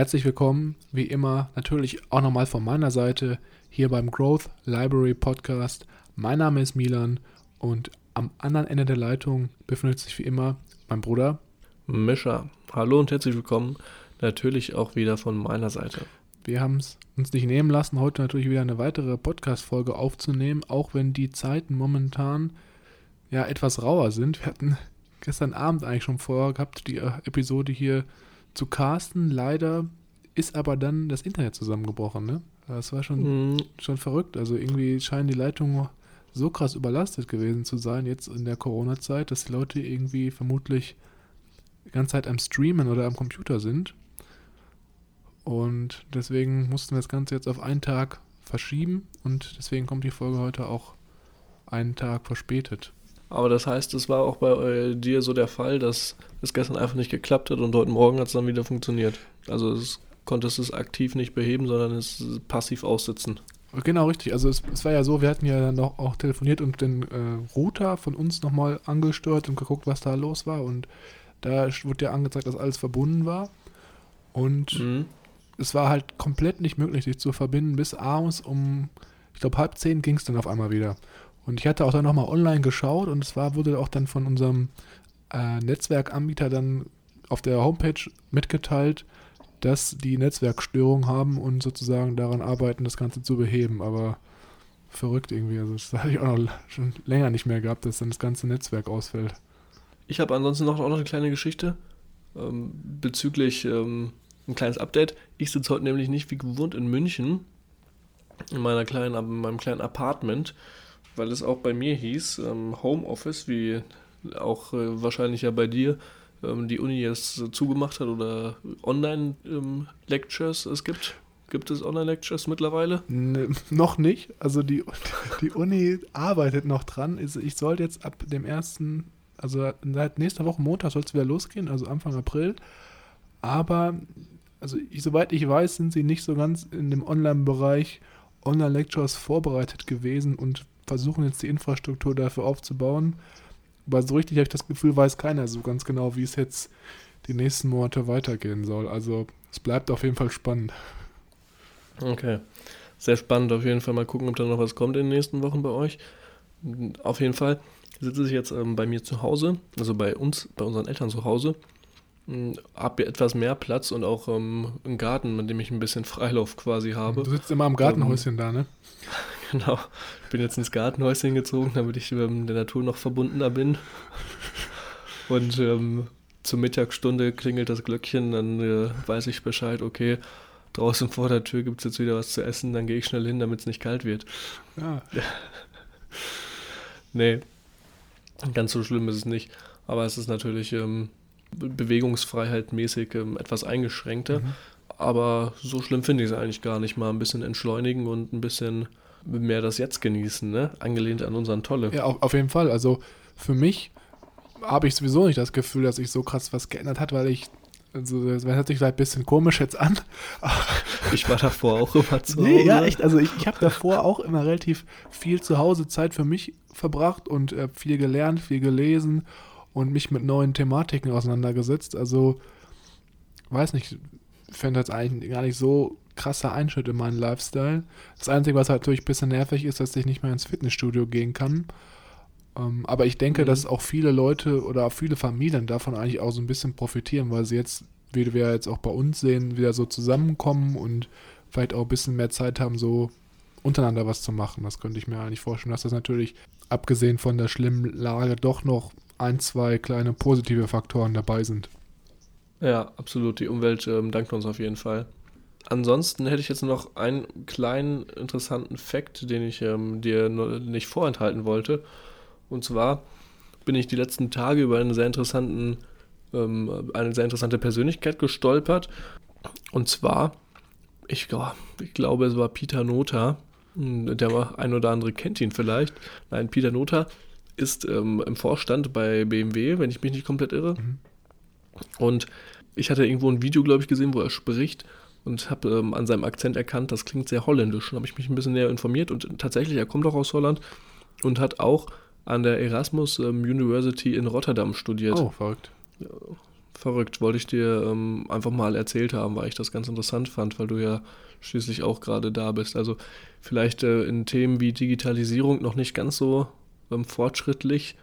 Herzlich willkommen, wie immer, natürlich auch nochmal von meiner Seite hier beim Growth Library Podcast. Mein Name ist Milan und am anderen Ende der Leitung befindet sich wie immer mein Bruder Mischa. Hallo und herzlich willkommen, natürlich auch wieder von meiner Seite. Wir haben es uns nicht nehmen lassen, heute natürlich wieder eine weitere Podcast-Folge aufzunehmen, auch wenn die Zeiten momentan ja etwas rauer sind. Wir hatten gestern Abend eigentlich schon vorgehabt, die äh, Episode hier zu casten. Leider ist aber dann das Internet zusammengebrochen, ne? Das war schon, mhm. schon verrückt. Also irgendwie scheinen die Leitungen so krass überlastet gewesen zu sein, jetzt in der Corona-Zeit, dass die Leute irgendwie vermutlich die ganze Zeit am Streamen oder am Computer sind. Und deswegen mussten wir das Ganze jetzt auf einen Tag verschieben und deswegen kommt die Folge heute auch einen Tag verspätet. Aber das heißt, es war auch bei äh, dir so der Fall, dass es gestern einfach nicht geklappt hat und heute Morgen hat es dann wieder funktioniert. Also es konntest es aktiv nicht beheben, sondern es passiv aussitzen. Genau, richtig. Also es, es, war ja so, wir hatten ja dann auch, auch telefoniert und den äh, Router von uns nochmal angesteuert und geguckt, was da los war. Und da wurde ja angezeigt, dass alles verbunden war. Und mhm. es war halt komplett nicht möglich, sich zu verbinden. Bis abends um, ich glaube, halb zehn ging es dann auf einmal wieder. Und ich hatte auch dann nochmal online geschaut und es wurde auch dann von unserem äh, Netzwerkanbieter dann auf der Homepage mitgeteilt, dass die Netzwerkstörungen haben und sozusagen daran arbeiten, das Ganze zu beheben. Aber verrückt irgendwie. Also das hatte ich auch noch schon länger nicht mehr gehabt, dass dann das ganze Netzwerk ausfällt. Ich habe ansonsten noch, auch noch eine kleine Geschichte ähm, bezüglich ähm, ein kleines Update. Ich sitze heute nämlich nicht wie gewohnt in München in meiner kleinen, in meinem kleinen Apartment weil es auch bei mir hieß, ähm, Homeoffice, wie auch äh, wahrscheinlich ja bei dir, ähm, die Uni jetzt zugemacht hat oder Online-Lectures ähm, es gibt. Gibt es Online-Lectures mittlerweile? Ne, noch nicht. Also die, die Uni arbeitet noch dran. Ich sollte jetzt ab dem ersten, also seit nächster Woche Montag soll es wieder losgehen, also Anfang April. Aber, also ich, soweit ich weiß, sind sie nicht so ganz in dem Online-Bereich Online-Lectures vorbereitet gewesen und versuchen jetzt die Infrastruktur dafür aufzubauen. Aber so richtig habe ich das Gefühl, weiß keiner so ganz genau, wie es jetzt die nächsten Monate weitergehen soll. Also es bleibt auf jeden Fall spannend. Okay. Sehr spannend. Auf jeden Fall mal gucken, ob da noch was kommt in den nächsten Wochen bei euch. Auf jeden Fall sitze ich jetzt ähm, bei mir zu Hause, also bei uns, bei unseren Eltern zu Hause. Hm, habe etwas mehr Platz und auch ähm, einen Garten, mit dem ich ein bisschen Freilauf quasi habe. Du sitzt immer am Gartenhäuschen ähm, da, ne? Genau. Ich bin jetzt ins Gartenhäuschen gezogen, damit ich ähm, der Natur noch verbundener bin. Und ähm, zur Mittagsstunde klingelt das Glöckchen, dann äh, weiß ich Bescheid, okay, draußen vor der Tür gibt es jetzt wieder was zu essen, dann gehe ich schnell hin, damit es nicht kalt wird. Ja. nee, ganz so schlimm ist es nicht. Aber es ist natürlich ähm, Bewegungsfreiheit mäßig ähm, etwas eingeschränkter. Mhm. Aber so schlimm finde ich es eigentlich gar nicht. Mal ein bisschen entschleunigen und ein bisschen mehr das Jetzt genießen, ne? Angelehnt an unseren Tolle. Ja, auf, jeden Fall. Also für mich habe ich sowieso nicht das Gefühl, dass sich so krass was geändert hat, weil ich, also das hört sich vielleicht ein bisschen komisch jetzt an. ich war davor auch immer zu Hause. Nee, ja, echt. Also ich, ich habe davor auch immer relativ viel zu Hause Zeit für mich verbracht und äh, viel gelernt, viel gelesen und mich mit neuen Thematiken auseinandergesetzt. Also, weiß nicht, ich fände das eigentlich gar nicht so krasser Einschnitt in meinen Lifestyle. Das Einzige, was halt natürlich ein bisschen nervig ist, dass ich nicht mehr ins Fitnessstudio gehen kann. Ähm, aber ich denke, mhm. dass auch viele Leute oder viele Familien davon eigentlich auch so ein bisschen profitieren, weil sie jetzt, wie wir jetzt auch bei uns sehen, wieder so zusammenkommen und vielleicht auch ein bisschen mehr Zeit haben, so untereinander was zu machen. Das könnte ich mir eigentlich vorstellen, dass das natürlich, abgesehen von der schlimmen Lage, doch noch ein, zwei kleine positive Faktoren dabei sind. Ja, absolut. Die Umwelt ähm, dankt uns auf jeden Fall. Ansonsten hätte ich jetzt noch einen kleinen interessanten Fakt, den ich ähm, dir nicht vorenthalten wollte. Und zwar bin ich die letzten Tage über einen sehr interessanten, ähm, eine sehr interessante Persönlichkeit gestolpert. Und zwar, ich, ich glaube, es war Peter Nota. Hm, Der ein oder andere kennt ihn vielleicht. Nein, Peter Notha ist ähm, im Vorstand bei BMW, wenn ich mich nicht komplett irre. Mhm. Und ich hatte irgendwo ein Video, glaube ich, gesehen, wo er spricht und habe ähm, an seinem Akzent erkannt, das klingt sehr holländisch. Dann habe ich mich ein bisschen näher informiert und tatsächlich, er kommt auch aus Holland und hat auch an der Erasmus ähm, University in Rotterdam studiert. Oh, verrückt. Verrückt, wollte ich dir ähm, einfach mal erzählt haben, weil ich das ganz interessant fand, weil du ja schließlich auch gerade da bist. Also vielleicht äh, in Themen wie Digitalisierung noch nicht ganz so ähm, fortschrittlich,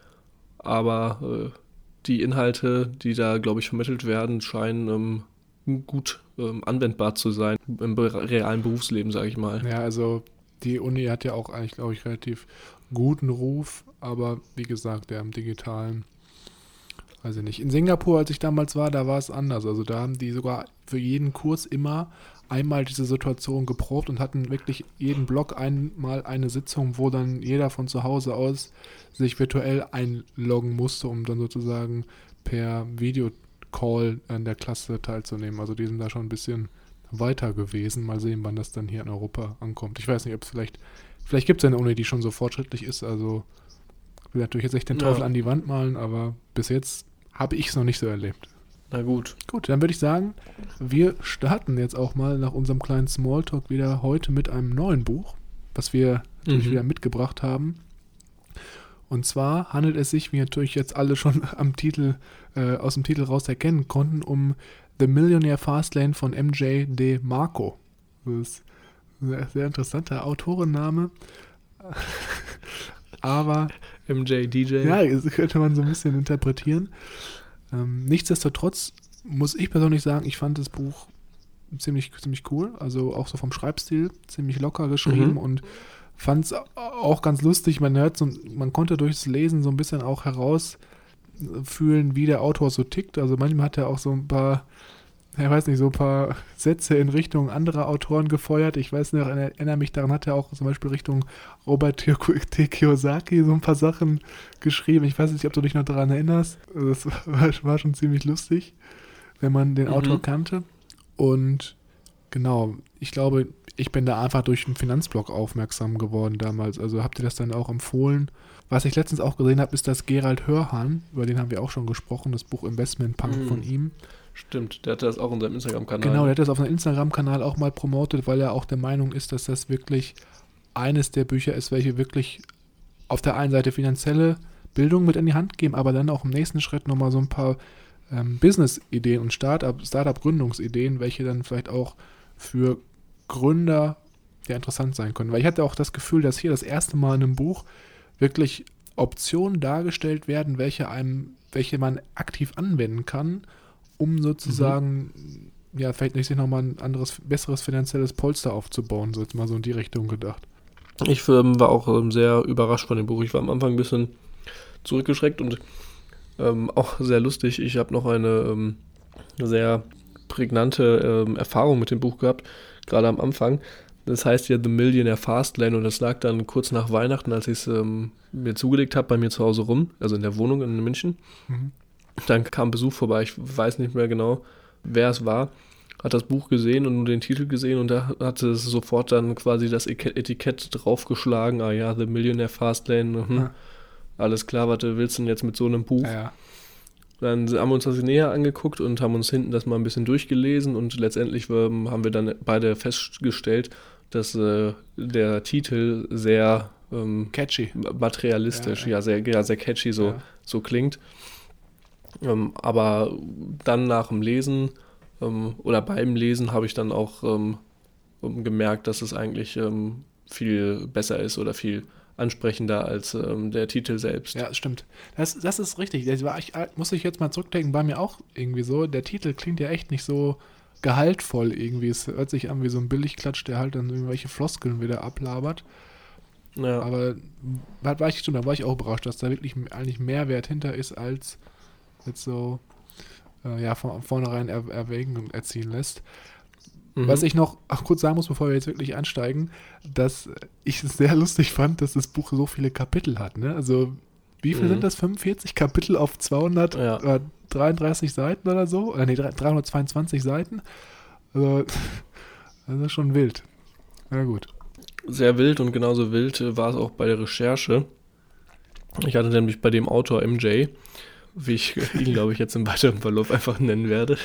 aber äh, die Inhalte, die da, glaube ich, vermittelt werden, scheinen ähm, gut ähm, anwendbar zu sein im realen Berufsleben, sage ich mal. Ja, also die Uni hat ja auch eigentlich, glaube ich, relativ guten Ruf, aber wie gesagt, der im digitalen, weiß ich nicht. In Singapur, als ich damals war, da war es anders. Also da haben die sogar für jeden Kurs immer einmal diese Situation geprobt und hatten wirklich jeden Block einmal eine Sitzung, wo dann jeder von zu Hause aus sich virtuell einloggen musste, um dann sozusagen per Videocall an der Klasse teilzunehmen. Also die sind da schon ein bisschen weiter gewesen. Mal sehen, wann das dann hier in Europa ankommt. Ich weiß nicht, ob es vielleicht, vielleicht gibt es eine Uni, die schon so fortschrittlich ist. Also ich will natürlich jetzt nicht den Ja. Teufel an die Wand malen, aber bis jetzt habe ich es noch nicht so erlebt. Na gut. Gut, dann würde ich sagen, wir starten jetzt auch mal nach unserem kleinen Smalltalk wieder heute mit einem neuen Buch, was wir natürlich Mhm. wieder mitgebracht haben. Und zwar handelt es sich, wie natürlich jetzt alle schon am Titel, äh, aus dem Titel raus erkennen konnten, um The Millionaire Fastlane von MJ De Marco. Das ist ein sehr, sehr interessanter Autorenname. Aber MJ, DJ. ja, das könnte man so ein bisschen interpretieren. Ähm, nichtsdestotrotz muss ich persönlich sagen, ich fand das Buch ziemlich, ziemlich cool. Also auch so vom Schreibstil ziemlich locker geschrieben Mhm. und fand es auch ganz lustig. Man, hört so, man konnte durchs Lesen so ein bisschen auch herausfühlen, wie der Autor so tickt. Also manchmal hat er auch so ein paar, ich weiß nicht, so ein paar Sätze in Richtung anderer Autoren gefeuert. Ich weiß noch, erinnere mich daran, hat er auch zum Beispiel Richtung Robert T. Kiyosaki so ein paar Sachen geschrieben. Ich weiß nicht, ob du dich noch daran erinnerst. Das war, schon ziemlich lustig, wenn man den Mhm. Autor kannte. Und genau, ich glaube, ich bin da einfach durch den Finanzblog aufmerksam geworden damals. Also habt ihr das dann auch empfohlen? Was ich letztens auch gesehen habe, ist das Gerald Hörhan, über den haben wir auch schon gesprochen, das Buch Investment Punk Mhm. von ihm. Stimmt, der hatte das auch in seinem Instagram-Kanal. Genau, der hat das auf seinem Instagram-Kanal auch mal promotet, weil er auch der Meinung ist, dass das wirklich eines der Bücher ist, welche wirklich auf der einen Seite finanzielle Bildung mit in die Hand geben, aber dann auch im nächsten Schritt nochmal so ein paar ähm, Business-Ideen und Startup- Startup-Gründungsideen, welche dann vielleicht auch für Gründer ja interessant sein können. Weil ich hatte auch das Gefühl, dass hier das erste Mal in einem Buch wirklich Optionen dargestellt werden, welche einem, welche man aktiv anwenden kann, um sozusagen, ja, vielleicht nicht sich nochmal ein anderes, besseres finanzielles Polster aufzubauen, so jetzt mal so in die Richtung gedacht. Ich ähm, war auch ähm, sehr überrascht von dem Buch. Ich war am Anfang ein bisschen zurückgeschreckt und ähm, auch sehr lustig. Ich habe noch eine ähm, sehr prägnante ähm, Erfahrung mit dem Buch gehabt, gerade am Anfang. Das heißt ja The Millionaire Fastlane und das lag dann kurz nach Weihnachten, als ich es ähm, mir zugelegt habe, bei mir zu Hause rum, also in der Wohnung in München. Mhm. Dann kam Besuch vorbei, ich weiß nicht mehr genau, wer es war, hat das Buch gesehen und nur den Titel gesehen und da hatte es sofort dann quasi das Etikett draufgeschlagen, ah ja, The Millionaire Fastlane, mhm. Ja. alles klar, was willst du denn jetzt mit so einem Buch? Ja, ja. Dann haben wir uns das näher angeguckt und haben uns hinten das mal ein bisschen durchgelesen und letztendlich ähm, haben wir dann beide festgestellt, dass äh, der Titel sehr ähm, Catchy. materialistisch, Ja, ja, ja. sehr, ja, sehr catchy so, Ja. so klingt. Ähm, aber dann nach dem Lesen ähm, oder beim Lesen habe ich dann auch ähm, ähm, gemerkt, dass es eigentlich viel besser ist oder viel ansprechender als ähm, der Titel selbst. Ja, das stimmt. Das, das ist richtig. Das war, ich, muss ich jetzt mal zurückdenken, bei mir auch irgendwie so. Der Titel klingt ja echt nicht so gehaltvoll irgendwie. Es hört sich an wie so ein Billigklatsch, der halt dann irgendwelche Floskeln wieder ablabert. Ja. Aber da war ich, stimmt, da war ich auch überrascht, dass da wirklich eigentlich Mehrwert hinter ist, als jetzt so äh, ja, von vornherein er, Erwägungen erziehen lässt. Mhm. Was ich noch kurz sagen muss, bevor wir jetzt wirklich einsteigen, dass ich es sehr lustig fand, dass das Buch so viele Kapitel hat. Ne? Also, wie viel Mhm. sind das? 45 Kapitel auf Ja. 233 Seiten oder so? Oder nee, 322 Seiten. Also, das ist schon wild. Na gut. sehr wild und genauso wild äh, war es auch bei der Recherche. Ich hatte nämlich bei dem Autor MJ, wie ich ihn, glaube ich, jetzt im weiteren Verlauf einfach nennen werde,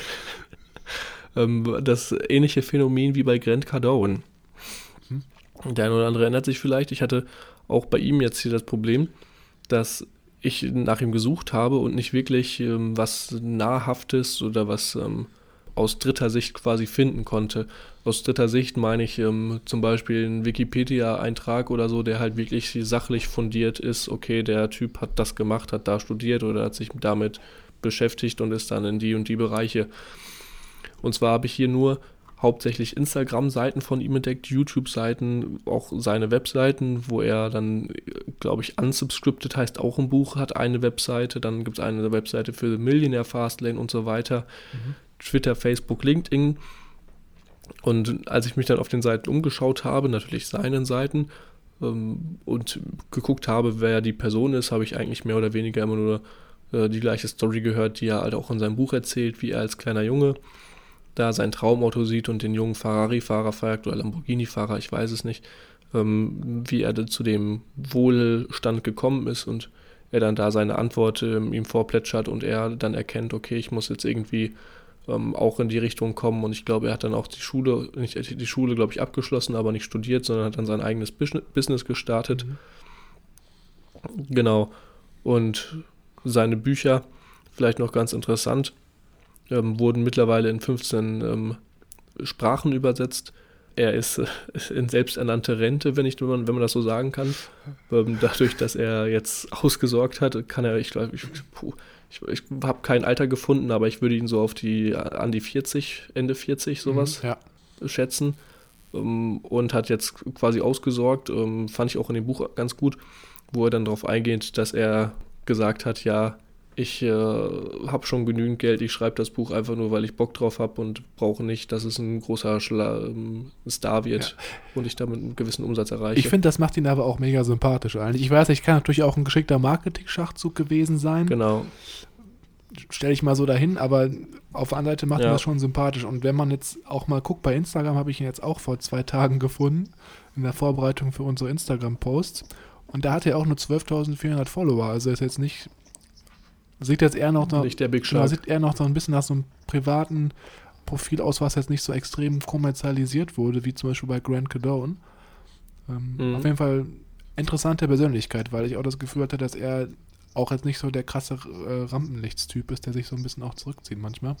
ähm, das ähnliche Phänomen wie bei Grant Cardone. Der eine oder andere erinnert sich vielleicht, ich hatte auch bei ihm jetzt hier das Problem, dass ich nach ihm gesucht habe und nicht wirklich ähm, was Nahrhaftes oder was ähm, aus dritter Sicht quasi finden konnte. Aus dritter Sicht meine ich ähm, zum Beispiel einen Wikipedia-Eintrag oder so, der halt wirklich sachlich fundiert ist, okay, der Typ hat das gemacht, hat da studiert oder hat sich damit beschäftigt und ist dann in die und die Bereiche. Und zwar habe ich hier nur hauptsächlich Instagram-Seiten von ihm entdeckt, YouTube-Seiten, auch seine Webseiten, wo er dann, glaube ich, unsubscripted heißt auch ein Buch, hat eine Webseite, dann gibt es eine Webseite für Millionaire Fastlane und so weiter, mhm. Twitter, Facebook, LinkedIn. Und als ich mich dann auf den Seiten umgeschaut habe, natürlich seinen Seiten, ähm, und geguckt habe, wer die Person ist, habe ich eigentlich mehr oder weniger immer nur äh, die gleiche Story gehört, die er halt auch in seinem Buch erzählt, wie er als kleiner Junge da sein Traumauto sieht und den jungen Ferrari-Fahrer feiert oder Lamborghini-Fahrer, ich weiß es nicht, ähm, wie er zu dem Wohlstand gekommen ist und er dann da seine Antwort ähm, ihm vorplätschert und er dann erkennt, okay, ich muss jetzt irgendwie ähm, auch in die Richtung kommen und ich glaube, er hat dann auch die Schule, nicht die Schule, glaube ich, abgeschlossen, aber nicht studiert, sondern hat dann sein eigenes Business gestartet. Mhm. Genau. Und seine Bücher, vielleicht noch ganz interessant, ähm, wurden mittlerweile in 15 ähm, Sprachen übersetzt. Er ist äh, in selbsternannte Rente, wenn, ich, wenn, man, wenn man das so sagen kann. Ähm, dadurch, dass er jetzt ausgesorgt hat, kann er, ich glaube, ich, ich, ich habe kein Alter gefunden, aber ich würde ihn so auf die an die 40, Ende 40 sowas mhm, ja. schätzen. Um, und hat jetzt quasi ausgesorgt. Ähm, fand ich auch in dem Buch ganz gut, wo er dann darauf eingeht, dass er gesagt hat, ja, ich äh, habe schon genügend Geld, ich schreibe das Buch einfach nur, weil ich Bock drauf habe und brauche nicht, dass es ein großer Schla ähm, Star wird ja. und ich damit einen gewissen Umsatz erreiche. Ich finde, das macht ihn aber auch mega sympathisch eigentlich. Ich weiß, ich kann natürlich auch ein geschickter Marketing-Schachzug gewesen sein. Genau. Stelle ich mal so dahin, aber auf der anderen Seite macht ja. das schon sympathisch. Und wenn man jetzt auch mal guckt, bei Instagram habe ich ihn jetzt auch vor zwei Tagen gefunden, in der Vorbereitung für unsere Instagram-Posts. Und da hat er auch nur 12.400 Follower. Also ist jetzt nicht Sieht jetzt eher noch, nicht der Big genau, sieht eher noch so ein bisschen nach so einem privaten Profil aus, was jetzt nicht so extrem kommerzialisiert wurde, wie zum Beispiel bei Grant Cadone. Ähm, mhm. Auf jeden Fall interessante Persönlichkeit, weil ich auch das Gefühl hatte, dass er auch jetzt nicht so der krasse äh, Rampenlichtstyp ist, der sich so ein bisschen auch zurückzieht manchmal.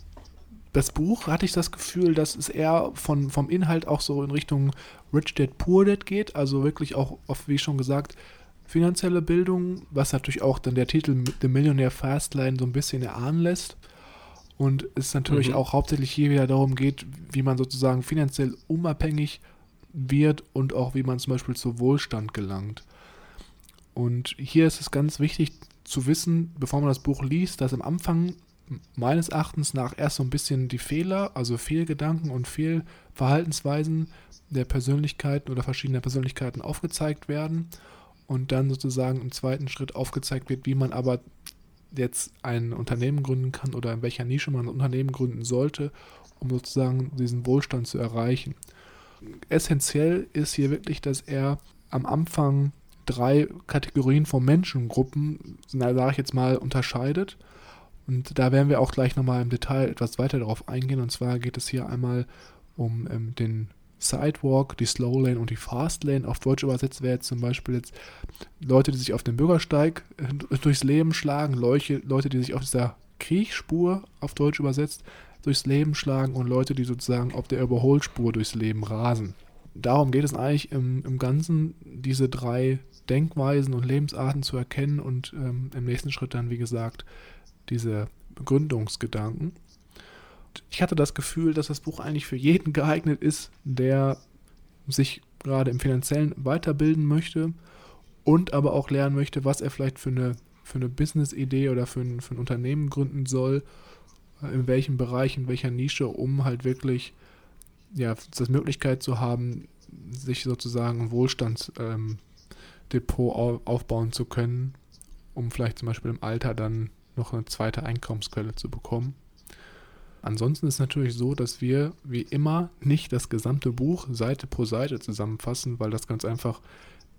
Das Buch hatte ich das Gefühl, dass es eher von, vom Inhalt auch so in Richtung Rich Dad Poor Dad geht, also wirklich auch, oft, wie schon gesagt, finanzielle Bildung, was natürlich auch dann der Titel The Millionaire Fastline so ein bisschen erahnen lässt. Und es natürlich mhm. auch hauptsächlich hier wieder darum geht, wie man sozusagen finanziell unabhängig wird und auch wie man zum Beispiel zu Wohlstand gelangt. Und hier ist es ganz wichtig zu wissen, bevor man das Buch liest, dass am Anfang meines Erachtens nach erst so ein bisschen die Fehler, also Fehlgedanken und Fehlverhaltensweisen der Persönlichkeiten oder verschiedener Persönlichkeiten aufgezeigt werden und dann sozusagen im zweiten Schritt aufgezeigt wird, wie man aber jetzt ein Unternehmen gründen kann oder in welcher Nische man ein Unternehmen gründen sollte, um sozusagen diesen Wohlstand zu erreichen. Essentiell ist hier wirklich, dass er am Anfang drei Kategorien von Menschengruppen, sage ich jetzt mal, unterscheidet. Und da werden wir auch gleich nochmal im Detail etwas weiter darauf eingehen. Und zwar geht es hier einmal um ähm, den Sidewalk, die Slow Lane und die Fast Lane. Auf Deutsch übersetzt wäre jetzt zum Beispiel jetzt Leute, die sich auf dem Bürgersteig durchs Leben schlagen, Leute, Leute, die sich auf dieser Kriechspur auf Deutsch übersetzt durchs Leben schlagen und Leute, die sozusagen auf der Überholspur durchs Leben rasen. Darum geht es eigentlich im, im Ganzen, diese drei Denkweisen und Lebensarten zu erkennen und ähm, im nächsten Schritt dann, wie gesagt, diese Begründungsgedanken ich hatte das Gefühl, dass das Buch eigentlich für jeden geeignet ist, der sich gerade im finanziellen weiterbilden möchte und aber auch lernen möchte, was er vielleicht für eine, für eine Business-Idee oder für ein, für ein Unternehmen gründen soll, äh, in welchem Bereich, in welcher Nische, um halt wirklich ja, das Möglichkeit zu haben, sich sozusagen ein Wohlstandsdepot ähm, aufbauen zu können, um vielleicht zum Beispiel im Alter dann noch eine zweite Einkommensquelle zu bekommen. Ansonsten ist es natürlich so, dass wir wie immer nicht das gesamte Buch Seite pro Seite zusammenfassen, weil das ganz einfach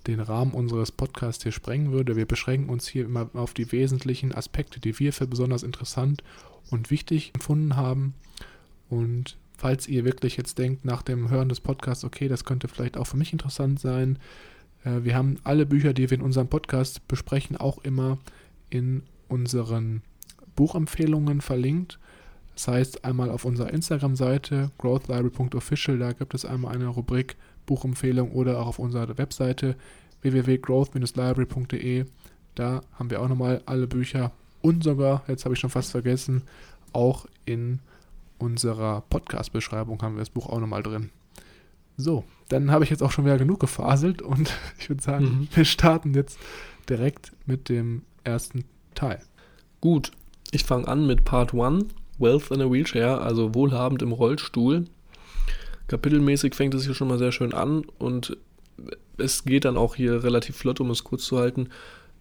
den Rahmen unseres Podcasts hier sprengen würde. Wir beschränken uns hier immer auf die wesentlichen Aspekte, die wir für besonders interessant und wichtig empfunden haben. Und falls ihr wirklich jetzt denkt nach dem Hören des Podcasts, okay, das könnte vielleicht auch für mich interessant sein, äh, wir haben alle Bücher, die wir in unserem Podcast besprechen, auch immer in unseren Buchempfehlungen verlinkt. Das heißt, einmal auf unserer Instagram-Seite growthlibrary.official, da gibt es einmal eine Rubrik Buchempfehlung oder auch auf unserer Webseite www.growth-library.de. Da haben wir auch nochmal alle Bücher und sogar, jetzt habe ich schon fast vergessen, auch in unserer Podcast-Beschreibung haben wir das Buch auch nochmal drin. So, dann habe ich jetzt auch schon wieder genug gefaselt und ich würde sagen, mhm. wir starten jetzt direkt mit dem ersten Teil. Gut, ich fange an mit Part 1, Wealth in a Wheelchair, also wohlhabend im Rollstuhl. Kapitelmäßig fängt es hier schon mal sehr schön an und es geht dann auch hier relativ flott, um es kurz zu halten,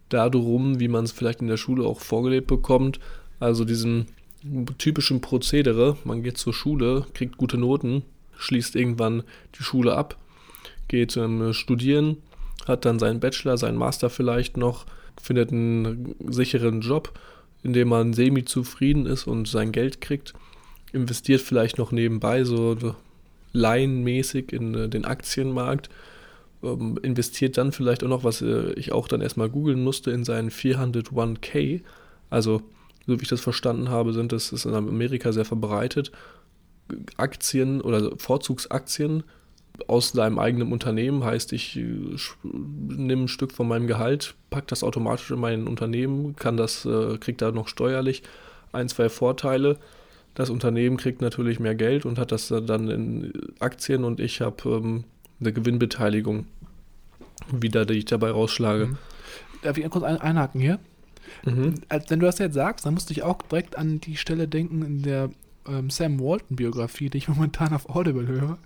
darum, wie man es vielleicht in der Schule auch vorgelebt bekommt. Also diesen typischen Prozedere, man geht zur Schule, kriegt gute Noten, schließt irgendwann die Schule ab, geht ähm, studieren, hat dann seinen Bachelor, seinen Master vielleicht noch, findet einen sicheren Job, in dem man semi-zufrieden ist und sein Geld kriegt, investiert vielleicht noch nebenbei so laienmäßig in äh, den Aktienmarkt, ähm, investiert dann vielleicht auch noch, was äh, ich auch dann erstmal googeln musste, in seinen 401k. Also, so wie ich das verstanden habe, sind das ist in Amerika sehr verbreitet. Aktien oder Vorzugsaktien aus seinem eigenen Unternehmen. Heißt, ich äh, nehme ein Stück von meinem Gehalt, packe das automatisch in mein Unternehmen, kann das, äh, kriegt da noch steuerlich ein, zwei Vorteile. Das Unternehmen kriegt natürlich mehr Geld und hat das dann in Aktien und ich habe ähm, eine Gewinnbeteiligung, wieder, die ich dabei rausschlage. Mhm. Darf ich kurz einhaken hier? Mhm. Als, wenn du das jetzt sagst, dann musste ich auch direkt an die Stelle denken in der ähm, Sam Walton-Biografie, die ich momentan auf Audible höre.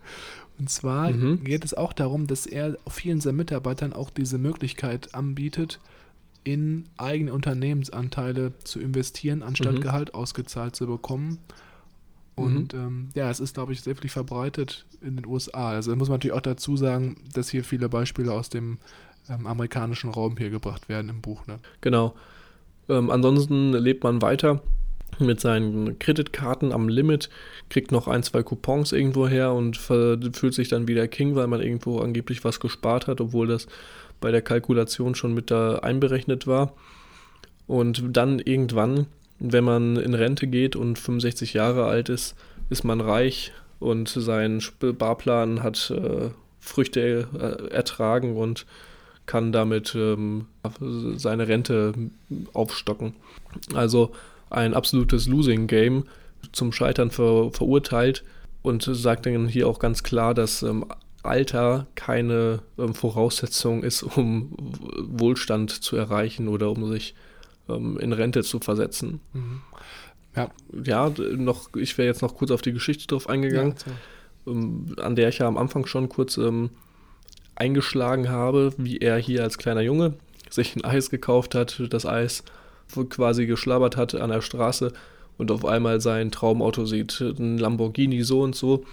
Und zwar mhm. geht es auch darum, dass er vielen seiner Mitarbeitern auch diese Möglichkeit anbietet, in eigene Unternehmensanteile zu investieren, anstatt mhm. Gehalt ausgezahlt zu bekommen. Und mhm. ähm, ja, es ist, glaube ich, sehr viel verbreitet in den USA. Also muss man natürlich auch dazu sagen, dass hier viele Beispiele aus dem ähm, amerikanischen Raum hier gebracht werden im Buch. Ne? Genau. Ähm, ansonsten lebt man weiter mit seinen Kreditkarten am Limit, kriegt noch ein, zwei Coupons irgendwo her und fühlt sich dann wieder King, weil man irgendwo angeblich was gespart hat, obwohl das bei der Kalkulation schon mit da einberechnet war. Und dann irgendwann, wenn man in Rente geht und 65 Jahre alt ist, ist man reich und sein Barplan hat äh, Früchte äh, ertragen und kann damit ähm, seine Rente aufstocken. Also ein absolutes Losing Game zum Scheitern ver verurteilt und sagt dann hier auch ganz klar, dass ähm, Alter keine ähm, Voraussetzung ist, um Wohlstand zu erreichen oder um sich ähm, in Rente zu versetzen. Mhm. Ja. ja, noch, ich wäre jetzt noch kurz auf die Geschichte drauf eingegangen, ja, ähm, an der ich ja am Anfang schon kurz ähm, eingeschlagen habe, wie er hier als kleiner Junge sich ein Eis gekauft hat, das Eis quasi geschlabbert hat an der Straße und auf einmal sein Traumauto sieht, ein Lamborghini so und so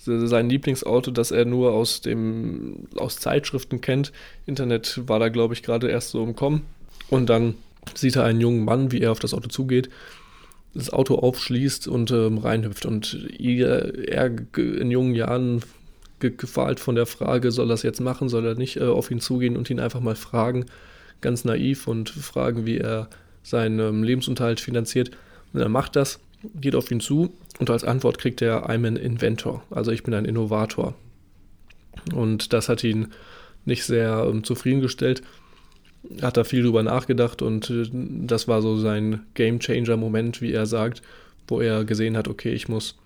sein Lieblingsauto, das er nur aus dem aus Zeitschriften kennt. Internet war da, glaube ich, gerade erst so im Kommen. Und dann sieht er einen jungen Mann, wie er auf das Auto zugeht, das Auto aufschließt und ähm, reinhüpft. Und er, er in jungen Jahren gefahlt von der Frage, soll er das jetzt machen, soll er nicht äh, auf ihn zugehen und ihn einfach mal fragen, ganz naiv und fragen, wie er seinen Lebensunterhalt finanziert. Und er macht das geht auf ihn zu und als Antwort kriegt er I'm an Inventor, also ich bin ein Innovator. Und das hat ihn nicht sehr ähm, zufriedengestellt. Hat da viel drüber nachgedacht und äh, das war so sein Game Changer Moment, wie er sagt, wo er gesehen hat, okay, ich muss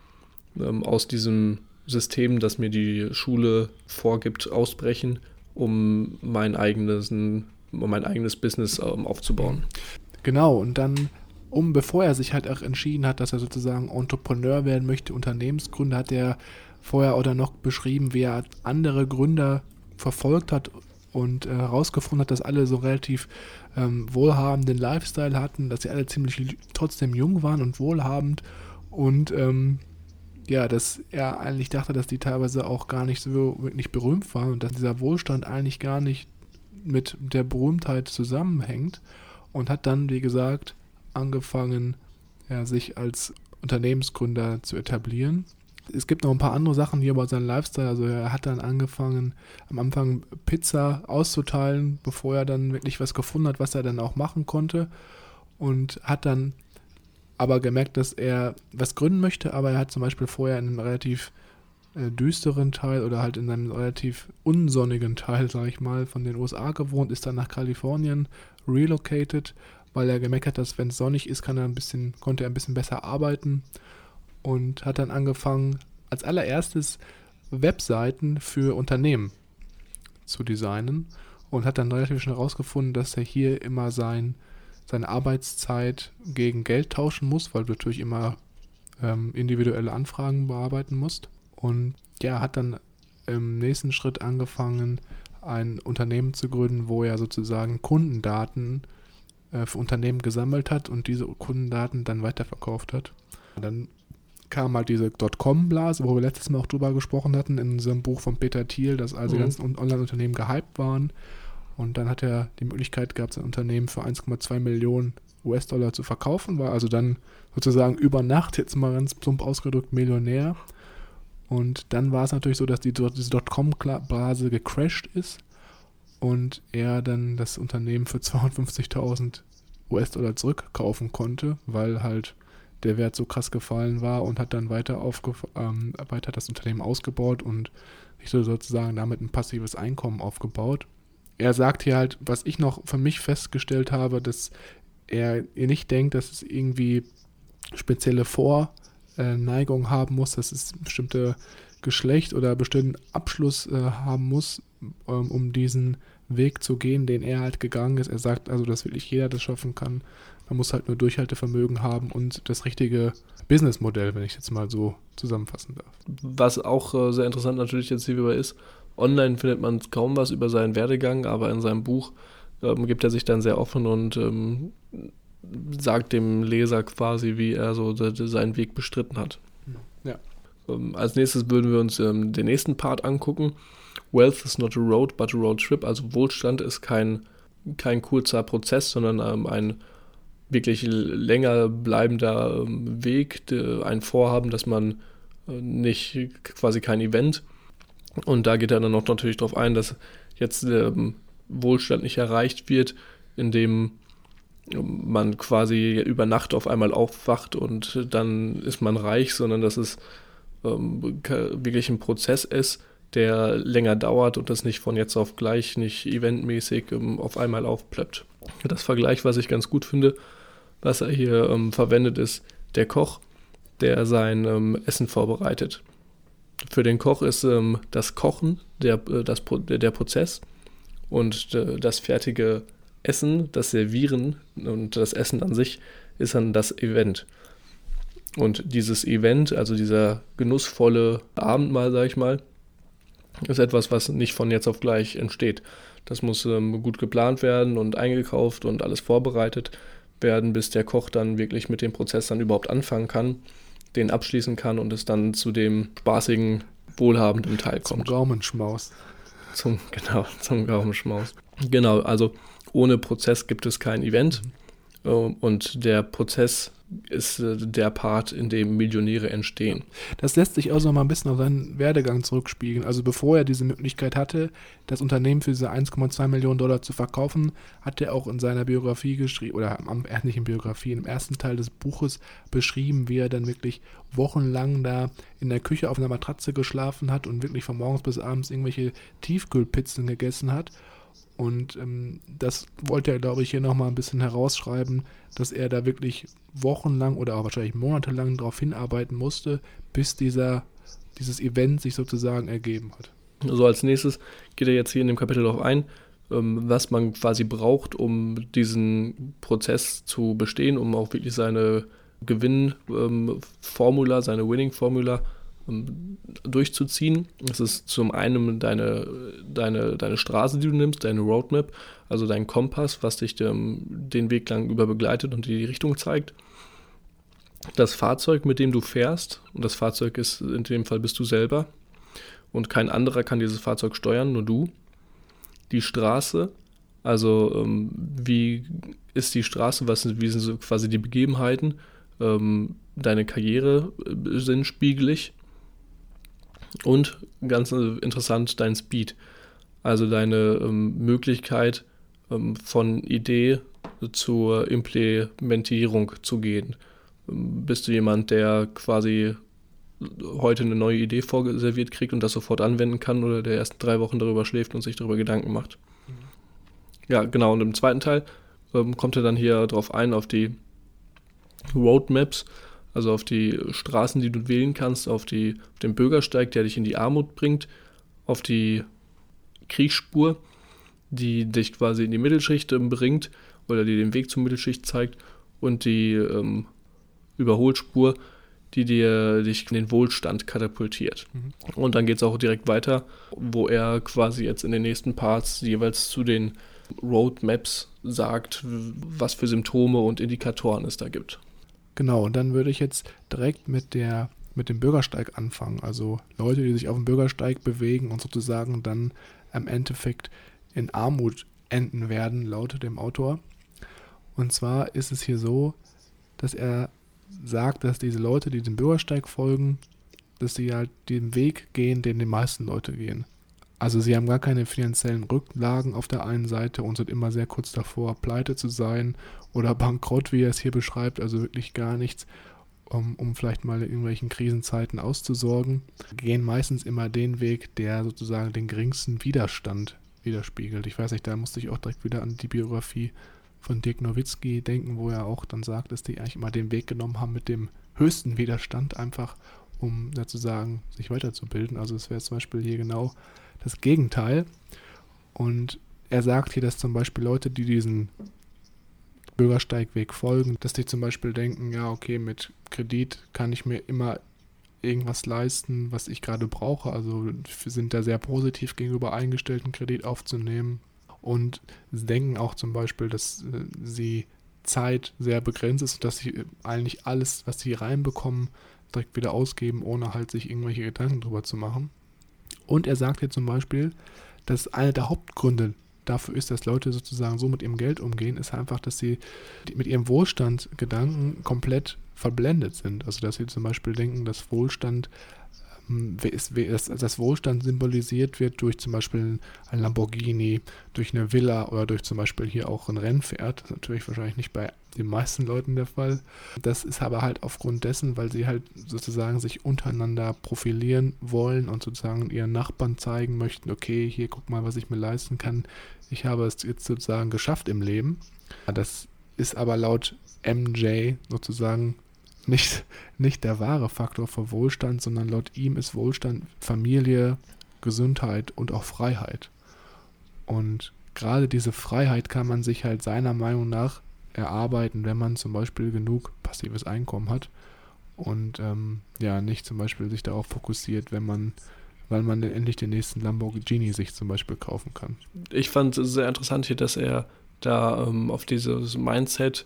ähm, aus diesem System, das mir die Schule vorgibt, ausbrechen, um mein eigenes, um mein eigenes Business ähm, aufzubauen. Genau, und dann um, bevor er sich halt auch entschieden hat, dass er sozusagen Entrepreneur werden möchte, Unternehmensgründer, hat er vorher oder noch beschrieben, wie er andere Gründer verfolgt hat und äh, herausgefunden äh, hat, dass alle so relativ ähm, wohlhabenden Lifestyle hatten, dass sie alle ziemlich trotzdem jung waren und wohlhabend Und ähm, ja, dass er eigentlich dachte, dass die teilweise auch gar nicht so wirklich berühmt waren und dass dieser Wohlstand eigentlich gar nicht mit der Berühmtheit zusammenhängt und hat dann, wie gesagt, angefangen, ja, sich als Unternehmensgründer zu etablieren. Es gibt noch ein paar andere Sachen hier über seinen Lifestyle. Also er hat dann angefangen, am Anfang Pizza auszuteilen, bevor er dann wirklich was gefunden hat, was er dann auch machen konnte. Und hat dann aber gemerkt, dass er was gründen möchte, aber er hat zum Beispiel vorher in einem relativ düsteren Teil oder halt in einem relativ unsonnigen Teil, sag ich mal, von den USA gewohnt, ist dann nach Kalifornien relocated, weil er gemerkt hat, dass wenn es sonnig ist, kann er ein bisschen, konnte er ein bisschen besser arbeiten und hat dann angefangen, als allererstes Webseiten für Unternehmen zu designen und hat dann relativ schnell herausgefunden, dass er hier immer sein, seine Arbeitszeit gegen Geld tauschen muss, weil du natürlich immer ähm, individuelle Anfragen bearbeiten musst. Und ja, hat dann im nächsten Schritt angefangen, ein Unternehmen zu gründen, wo er sozusagen Kundendaten äh, für Unternehmen gesammelt hat und diese Kundendaten dann weiterverkauft hat. Dann kam halt diese Dotcom-Blase, wo wir letztes Mal auch drüber gesprochen hatten, in unserem Buch von Peter Thiel, dass also mhm. die ganzen Online-Unternehmen gehypt waren. Und dann hat er die Möglichkeit gehabt, sein Unternehmen für 1,2 Millionen US-Dollar zu verkaufen, war also dann sozusagen über Nacht, jetzt mal ganz plump ausgedrückt, Millionär und dann war es natürlich so, dass die, diese Dotcom-Blase gecrashed ist und er dann das Unternehmen für 250.000 US-Dollar zurückkaufen konnte, weil halt der Wert so krass gefallen war und hat dann weiter, ähm, weiter das Unternehmen ausgebaut und sich so sozusagen damit ein passives Einkommen aufgebaut. Er sagt hier halt, was ich noch für mich festgestellt habe, dass er nicht denkt, dass es irgendwie spezielle Vor- äh, Neigung haben muss, dass es bestimmte Geschlecht oder bestimmten Abschluss äh, haben muss, ähm, um diesen Weg zu gehen, den er halt gegangen ist. Er sagt also, dass wirklich jeder das schaffen kann. Man muss halt nur Durchhaltevermögen haben und das richtige Businessmodell, wenn ich jetzt mal so zusammenfassen darf. Was auch äh, sehr interessant natürlich jetzt hierbei ist, online findet man kaum was über seinen Werdegang, aber in seinem Buch ähm, gibt er sich dann sehr offen und ähm, sagt dem Leser quasi, wie er so seinen Weg bestritten hat. Ja. Ähm, als nächstes würden wir uns ähm, den nächsten Part angucken. Wealth is not a road, but a road trip. Also Wohlstand ist kein, kein kurzer Prozess, sondern ähm, ein wirklich länger bleibender ähm, Weg, de, ein Vorhaben, dass man äh, nicht quasi kein Event. Und da geht er dann auch natürlich darauf ein, dass jetzt ähm, Wohlstand nicht erreicht wird, indem man quasi über Nacht auf einmal aufwacht und dann ist man reich, sondern dass es ähm, wirklich ein Prozess ist, der länger dauert und das nicht von jetzt auf gleich, nicht eventmäßig ähm, auf einmal aufplöppt. Das Vergleich, was ich ganz gut finde, was er hier ähm, verwendet, ist der Koch, der sein ähm, Essen vorbereitet. Für den Koch ist ähm, das Kochen der, äh, das, der, Prozess und äh, das fertige Essen, das Servieren und das Essen an sich ist dann das Event. Und dieses Event, also dieser genussvolle Abendmahl, sag ich mal, ist etwas, was nicht von jetzt auf gleich entsteht. Das muss ähm, gut geplant werden und eingekauft und alles vorbereitet werden, bis der Koch dann wirklich mit dem Prozess dann überhaupt anfangen kann, den abschließen kann und es dann zu dem spaßigen, wohlhabenden Teil kommt. Zum Gaumenschmaus. Zum, genau, zum Gaumenschmaus. Genau, also ohne Prozess gibt es kein Event. Ähm, und der Prozess ist äh, der Part, in dem Millionäre entstehen. Das lässt sich auch noch mal ein bisschen auf seinen Werdegang zurückspiegeln. Also bevor er diese Möglichkeit hatte, das Unternehmen für diese 1,2 Millionen Dollar zu verkaufen, hat er auch in seiner Biografie geschrieben, oder am, in Biografie, im ersten Teil des Buches beschrieben, wie er dann wirklich wochenlang da in der Küche auf einer Matratze geschlafen hat und wirklich von morgens bis abends irgendwelche Tiefkühlpizzen gegessen hat und ähm, das wollte er, glaube ich, hier nochmal ein bisschen herausschreiben, dass er da wirklich wochenlang oder auch wahrscheinlich monatelang darauf hinarbeiten musste, bis dieser, dieses Event sich sozusagen ergeben hat. So also als nächstes geht er jetzt hier in dem Kapitel darauf ein, ähm, was man quasi braucht, um diesen Prozess zu bestehen, um auch wirklich seine Gewinnformula, seine Winning-Formula durchzuziehen. Das ist zum einen deine, deine, deine Straße, die du nimmst, deine Roadmap, also dein Kompass, was dich dem, den Weg lang über begleitet und dir die Richtung zeigt. das Fahrzeug, mit dem du fährst, und das Fahrzeug ist in dem Fall bist du selber, und kein anderer kann dieses Fahrzeug steuern, nur du. Die Straße, also ähm, wie ist die Straße, was wie sind so quasi die Begebenheiten, ähm, deine Karriere äh, sind spiegelig und ganz äh, interessant dein Speed, also deine ähm, Möglichkeit ähm, von Idee zur Implementierung zu gehen. Ähm, bist du jemand, der quasi heute eine neue Idee vorgeserviert kriegt und das sofort anwenden kann oder der erst drei Wochen darüber schläft und sich darüber Gedanken macht? Mhm. Ja, genau. Und im zweiten Teil ähm, kommt er dann hier drauf ein, auf die Roadmaps, also auf die Straßen, die du wählen kannst, auf, die, auf den Bürgersteig, der dich in die Armut bringt, auf die Kriegsspur, die dich quasi in die Mittelschicht ähm, bringt oder die den Weg zur Mittelschicht zeigt und die ähm, Überholspur, die dir dich in den Wohlstand katapultiert. Mhm. Und dann geht es auch direkt weiter, wo er quasi jetzt in den nächsten Parts jeweils zu den Roadmaps sagt, was für Symptome und Indikatoren es da gibt. Genau, und dann würde ich jetzt direkt mit der mit dem Bürgersteig anfangen. Also Leute, die sich auf dem Bürgersteig bewegen und sozusagen dann im Endeffekt in Armut enden werden, lautet dem Autor. Und zwar ist es hier so, dass er sagt, dass diese Leute, die dem Bürgersteig folgen, dass sie halt den Weg gehen, den die meisten Leute gehen. Also sie haben gar keine finanziellen Rücklagen auf der einen Seite und sind immer sehr kurz davor, pleite zu sein oder bankrott, wie er es hier beschreibt, also wirklich gar nichts, um, um vielleicht mal in irgendwelchen Krisenzeiten auszusorgen. Gehen meistens immer den Weg, der sozusagen den geringsten Widerstand widerspiegelt. Ich weiß nicht, da musste ich auch direkt wieder an die Biografie von Dirk Nowitzki denken, wo er auch dann sagt, dass die eigentlich immer den Weg genommen haben mit dem höchsten Widerstand, einfach um sozusagen sich weiterzubilden. Also es wäre zum Beispiel hier genau das Gegenteil. Und er sagt hier, dass zum Beispiel Leute, die diesen Bürgersteigweg folgen, dass die zum Beispiel denken, ja, okay, mit Kredit kann ich mir immer irgendwas leisten, was ich gerade brauche. Also sind da sehr positiv gegenüber eingestellt, einen Kredit aufzunehmen. Und sie denken auch zum Beispiel, dass äh, sie Zeit sehr begrenzt ist und dass sie eigentlich alles, was sie reinbekommen, direkt wieder ausgeben, ohne halt sich irgendwelche Gedanken drüber zu machen. Und er sagt hier zum Beispiel, dass einer der Hauptgründe dafür ist, dass Leute sozusagen so mit ihrem Geld umgehen, ist einfach, dass sie mit ihrem Wohlstandsgedanken komplett verblendet sind. Also dass sie zum Beispiel denken, dass Wohlstand das Wohlstand symbolisiert wird durch zum Beispiel ein Lamborghini, durch eine Villa oder durch zum Beispiel hier auch ein Rennpferd. Das ist natürlich wahrscheinlich nicht bei den meisten Leuten der Fall. Das ist aber halt aufgrund dessen, weil sie halt sozusagen sich untereinander profilieren wollen und sozusagen ihren Nachbarn zeigen möchten, okay, hier guck mal, was ich mir leisten kann. Ich habe es jetzt sozusagen geschafft im Leben. Das ist aber laut MJ sozusagen nicht, nicht der wahre Faktor für Wohlstand, sondern laut ihm ist Wohlstand Familie, Gesundheit und auch Freiheit. Und gerade diese Freiheit kann man sich halt seiner Meinung nach erarbeiten, wenn man zum Beispiel genug passives Einkommen hat und ähm, ja nicht zum Beispiel sich darauf fokussiert, wenn man weil man endlich den nächsten Lamborghini sich zum Beispiel kaufen kann. Ich fand es sehr interessant hier, dass er da ähm, auf dieses Mindset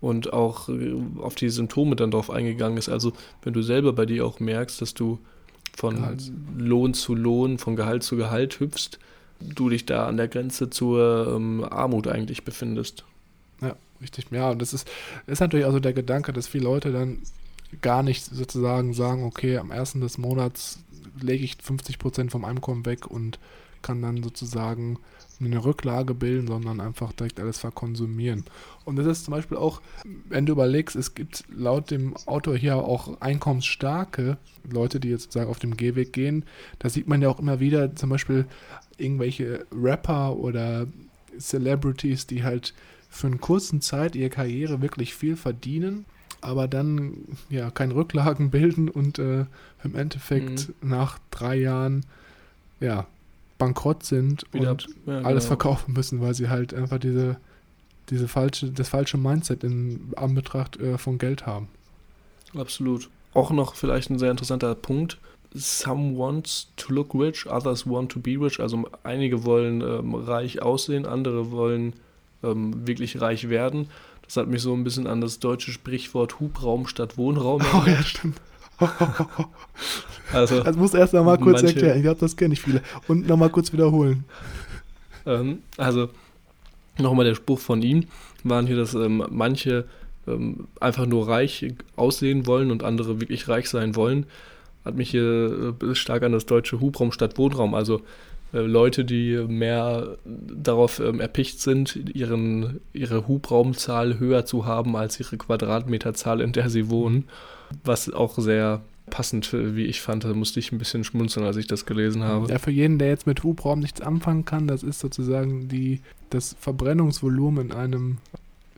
und auch äh, auf die Symptome dann drauf eingegangen ist. Also wenn du selber bei dir auch merkst, dass du von Gehalt. Lohn zu Lohn, von Gehalt zu Gehalt hüpfst, du dich da an der Grenze zur ähm, Armut eigentlich befindest. Ja, richtig. Ja, und das ist, ist natürlich also der Gedanke, dass viele Leute dann gar nicht sozusagen sagen, okay, am ersten des Monats lege ich 50% vom Einkommen weg und kann dann sozusagen eine Rücklage bilden, sondern einfach direkt alles verkonsumieren. Und das ist zum Beispiel auch, wenn du überlegst, es gibt laut dem Autor hier auch einkommensstarke Leute, die jetzt sozusagen auf dem Gehweg gehen. Da sieht man ja auch immer wieder zum Beispiel irgendwelche Rapper oder Celebrities, die halt für eine kurze Zeit ihre Karriere wirklich viel verdienen, aber dann ja keine Rücklagen bilden und äh, im Endeffekt mhm. nach drei Jahren ja bankrott sind Wieder, und ja, alles genau. verkaufen müssen, weil sie halt einfach diese, diese falsche, das falsche Mindset in Anbetracht äh, von Geld haben. Absolut. Auch noch vielleicht ein sehr interessanter Punkt. Some want to look rich, others want to be rich. Also einige wollen ähm, reich aussehen, andere wollen ähm, wirklich reich werden. Das hat mich so ein bisschen an das deutsche Sprichwort Hubraum statt Wohnraum Oh ja, stimmt. Also, Das muss erst noch mal kurz Manche- erklären. Ich glaube, das kenne ich viele. Und noch mal kurz wiederholen. ähm, also nochmal der Spruch von ihm, waren hier, dass ähm, manche ähm, einfach nur reich aussehen wollen und andere wirklich reich sein wollen. Hat mich hier äh, stark an das deutsche Hubraum statt Wohnraum, also äh, Leute, die mehr darauf ähm, erpicht sind, ihren, ihre Hubraumzahl höher zu haben als ihre Quadratmeterzahl, in der sie wohnen. Was auch sehr passend, wie ich fand, musste ich ein bisschen schmunzeln, als ich das gelesen habe. Ja, für jeden, der jetzt mit Hubraum nichts anfangen kann, das ist sozusagen die, das Verbrennungsvolumen in einem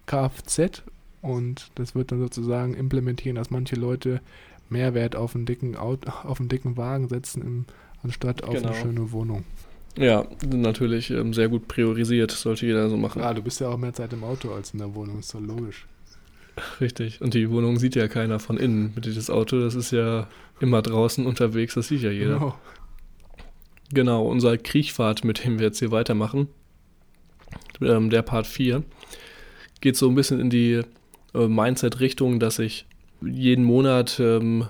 Kfz und das wird dann sozusagen implementieren, dass manche Leute Mehrwert auf einen dicken, Auto, auf einen dicken Wagen setzen, im, anstatt auf Genau. eine schöne Wohnung. Ja, natürlich ähm, sehr gut priorisiert, sollte jeder so machen. Ja, du bist ja auch mehr Zeit im Auto als in der Wohnung, ist doch logisch. Richtig. Und die Wohnung sieht ja keiner von innen mit dieses Auto. Das ist ja immer draußen unterwegs, das sieht ja jeder. Genau. Genau, unser Kriechfahrt, mit dem wir jetzt hier weitermachen, ähm, der Part 4, geht so ein bisschen in die äh, Mindset-Richtung, dass ich jeden Monat ähm,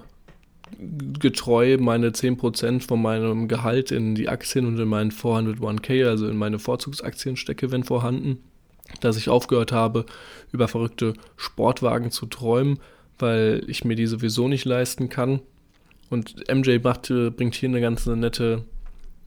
getreu meine 10% von meinem Gehalt in die Aktien und in meinen 401k, also in meine Vorzugsaktien stecke, wenn vorhanden. Dass ich aufgehört habe, über verrückte Sportwagen zu träumen, weil ich mir die sowieso nicht leisten kann. Und MJ macht, äh, bringt hier eine ganz nette,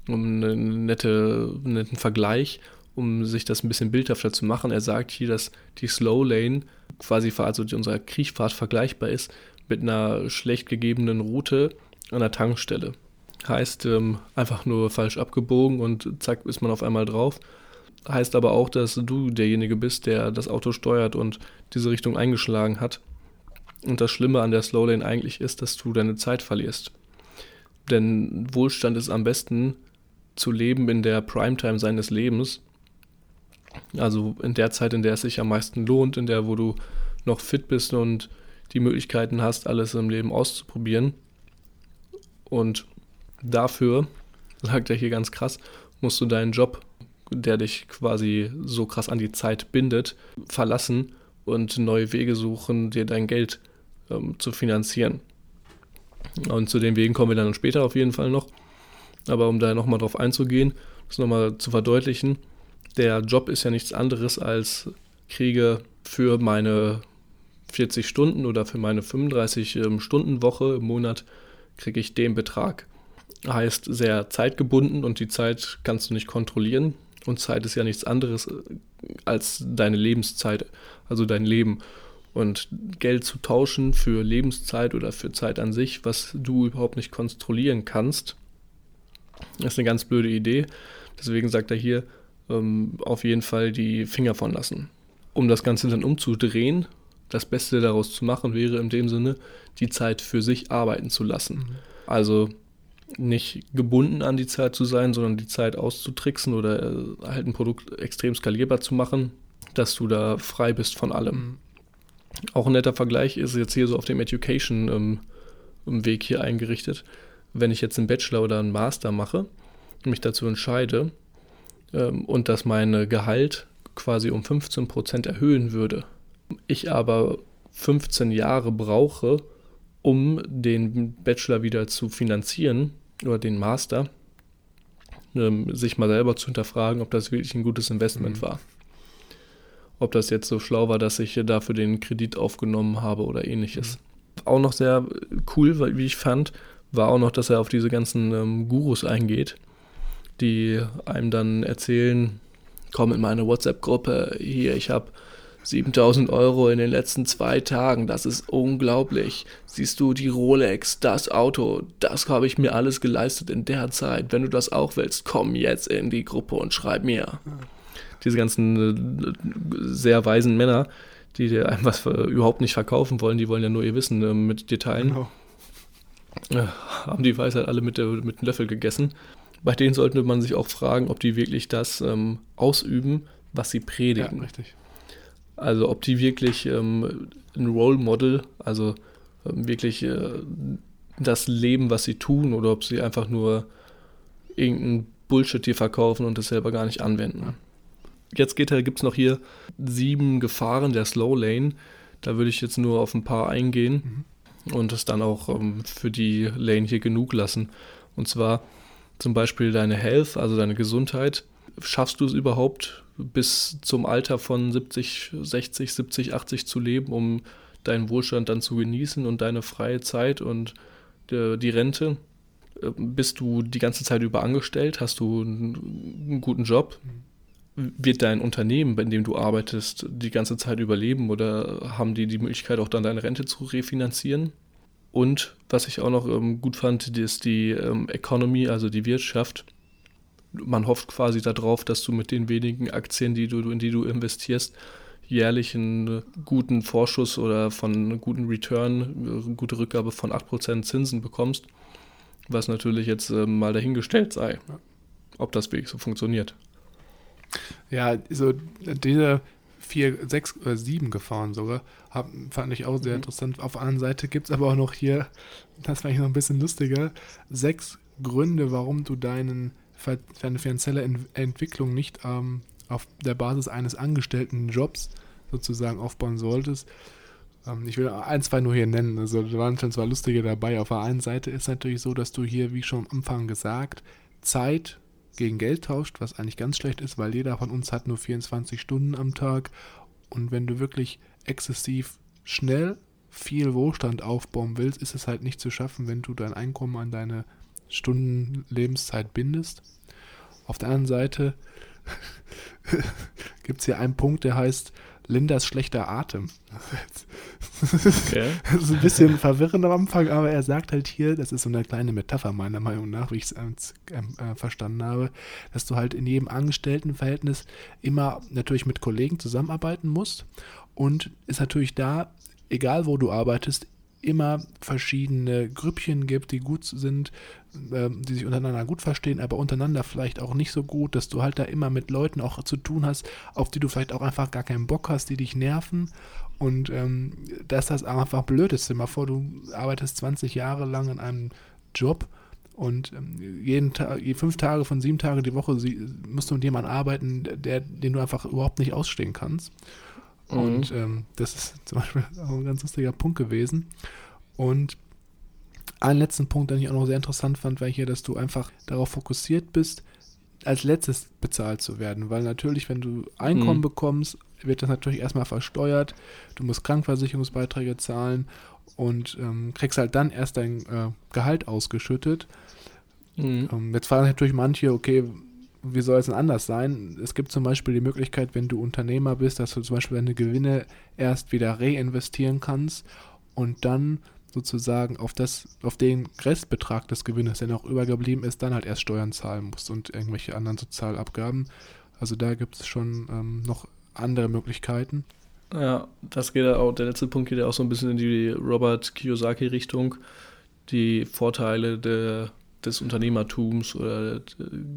eine nette, einen netten Vergleich, um sich das ein bisschen bildhafter zu machen. Er sagt hier, dass die Slow Lane quasi also unserer Kriechfahrt vergleichbar ist mit einer schlecht gegebenen Route an der Tankstelle. Heißt ähm, einfach nur falsch abgebogen und zack ist man auf einmal drauf. Heißt aber auch, dass du derjenige bist, der das Auto steuert und diese Richtung eingeschlagen hat. Und das Schlimme an der Slow Lane eigentlich ist, dass du deine Zeit verlierst. Denn Wohlstand ist am besten zu leben in der Primetime seines Lebens. Also in der Zeit, in der es sich am meisten lohnt, in der, wo du noch fit bist und die Möglichkeiten hast, alles im Leben auszuprobieren. Und dafür, sagt er hier ganz krass, musst du deinen Job, der dich quasi so krass an die Zeit bindet, verlassen und neue Wege suchen, dir dein Geld ähm, zu finanzieren. Und zu den Wegen kommen wir dann später auf jeden Fall noch. Aber um da nochmal drauf einzugehen, das nochmal zu verdeutlichen, der Job ist ja nichts anderes als kriege für meine 40 Stunden oder für meine 35 ähm, Stunden Woche im Monat kriege ich den Betrag. Heißt sehr zeitgebunden und die Zeit kannst du nicht kontrollieren. Und Zeit ist ja nichts anderes äh, als deine Lebenszeit, also dein Leben. Und Geld zu tauschen für Lebenszeit oder für Zeit an sich, was du überhaupt nicht kontrollieren kannst, ist eine ganz blöde Idee. Deswegen sagt er hier, ähm, auf jeden Fall die Finger von lassen. Um das Ganze dann umzudrehen, das Beste daraus zu machen, wäre in dem Sinne, die Zeit für sich arbeiten zu lassen. Also nicht gebunden an die Zeit zu sein, sondern die Zeit auszutricksen oder äh, halt ein Produkt extrem skalierbar zu machen, dass du da frei bist von allem. Mhm. Auch ein netter Vergleich ist jetzt hier so auf dem Education ähm, Weg hier eingerichtet. Wenn ich jetzt einen Bachelor oder einen Master mache, mich dazu entscheide ähm, und dass mein Gehalt quasi um 15% erhöhen würde, ich aber 15 Jahre brauche, um den Bachelor wieder zu finanzieren oder den Master, ähm, sich mal selber zu hinterfragen, ob das wirklich ein gutes Investment Mhm. war. Ob das jetzt so schlau war, dass ich dafür den Kredit aufgenommen habe oder ähnliches. Auch noch sehr cool, weil- wie ich fand, war auch noch, dass er auf diese ganzen ähm, Gurus eingeht, die einem dann erzählen, komm in meine WhatsApp-Gruppe, hier, ich habe 7000 Euro in den letzten zwei Tagen, das ist unglaublich. Siehst du die Rolex, das Auto, das habe ich mir alles geleistet in der Zeit. Wenn du das auch willst, komm jetzt in die Gruppe und schreib mir. Diese ganzen äh, sehr weisen Männer, die dir einem was überhaupt nicht verkaufen wollen, die wollen ja nur ihr Wissen äh, mit dir teilen Genau. äh, haben die Weisheit alle mit, der, mit dem Löffel gegessen. Bei denen sollte man sich auch fragen, ob die wirklich das ähm, ausüben, was sie Ja, predigen. richtig. Also ob die wirklich ähm, ein Role Model, also ähm, wirklich äh, das leben, was sie tun, oder ob sie einfach nur irgendeinen Bullshit dir verkaufen und das selber gar nicht anwenden. Jetzt gibt es noch hier sieben Gefahren der Slow Lane. Da würde ich jetzt nur auf ein paar eingehen mhm. und es dann auch ähm, für die Lane hier genug lassen. Und zwar zum Beispiel deine Health, also deine Gesundheit. Schaffst du es überhaupt bis zum Alter von 70, 60, 70, 80 zu leben, um deinen Wohlstand dann zu genießen und deine freie Zeit und äh, die Rente? Äh, bist du die ganze Zeit über angestellt? Hast du einen guten Job? Wird dein Unternehmen, in dem du arbeitest, die ganze Zeit überleben oder haben die die Möglichkeit, auch dann deine Rente zu refinanzieren? Und was ich auch noch ähm, gut fand, ist die ähm, Economy, also die Wirtschaft. Man hofft quasi darauf, dass du mit den wenigen Aktien, die du, in die du investierst, jährlich einen guten Vorschuss oder von einem guten Return, eine gute Rückgabe von 8% Zinsen bekommst. Was natürlich jetzt äh, mal dahingestellt sei, ob das wirklich so funktioniert. Ja, so diese vier, sechs oder sieben Gefahren sogar. Hab, fand ich auch sehr mhm. interessant. Auf der anderen Seite gibt es aber auch noch hier, das fand ich noch ein bisschen lustiger, sechs Gründe, warum du deinen, deine finanzielle Ent Entwicklung nicht ähm, auf der Basis eines angestellten Jobs sozusagen aufbauen solltest. Ähm, ich will ein, zwei nur hier nennen. Also da waren schon zwar lustige dabei. Auf der einen Seite ist natürlich so, dass du hier, wie schon am Anfang gesagt, Zeit gegen Geld tauscht, was eigentlich ganz schlecht ist, weil jeder von uns hat nur 24 Stunden am Tag. Und wenn du wirklich exzessiv schnell viel Wohlstand aufbauen willst, ist es halt nicht zu schaffen, wenn du dein Einkommen an deine Stunden Lebenszeit bindest. Auf der anderen Seite gibt es hier einen Punkt, der heißt, Lindas schlechter Atem. Okay. Das ist ein bisschen verwirrend am Anfang, aber er sagt halt hier, das ist so eine kleine Metapher meiner Meinung nach, wie ich es äh, äh, verstanden habe, dass du halt in jedem Angestelltenverhältnis immer natürlich mit Kollegen zusammenarbeiten musst und ist natürlich da, egal wo du arbeitest, immer verschiedene Grüppchen gibt, die gut sind, äh, die sich untereinander gut verstehen, aber untereinander vielleicht auch nicht so gut, dass du halt da immer mit Leuten auch zu tun hast, auf die du vielleicht auch einfach gar keinen Bock hast, die dich nerven. Und ähm, dass das einfach blöd ist. Stell mal vor, du arbeitest 20 Jahre lang in einem Job und ähm, jeden Tag, fünf Tage von sieben Tagen die Woche musst du mit jemandem arbeiten, der, den du einfach überhaupt nicht ausstehen kannst. Mhm. Und ähm, das ist zum Beispiel auch ein ganz lustiger Punkt gewesen. Und einen letzten Punkt, den ich auch noch sehr interessant fand, war hier, dass du einfach darauf fokussiert bist, als letztes bezahlt zu werden. Weil natürlich, wenn du Einkommen mhm. bekommst, wird das natürlich erstmal versteuert. Du musst Krankenversicherungsbeiträge zahlen und ähm, kriegst halt dann erst dein äh, Gehalt ausgeschüttet. Mhm. Ähm, jetzt fragen natürlich manche, okay, wie soll es denn anders sein? Es gibt zum Beispiel die Möglichkeit, wenn du Unternehmer bist, dass du zum Beispiel deine Gewinne erst wieder reinvestieren kannst und dann sozusagen auf das, auf den Restbetrag des Gewinnes, der noch übergeblieben ist, dann halt erst Steuern zahlen musst und irgendwelche anderen Sozialabgaben. Also da gibt es schon ähm, noch andere Möglichkeiten. Ja, das geht auch, der letzte Punkt geht ja auch so ein bisschen in die Robert Kiyosaki-Richtung. Die Vorteile der des Unternehmertums oder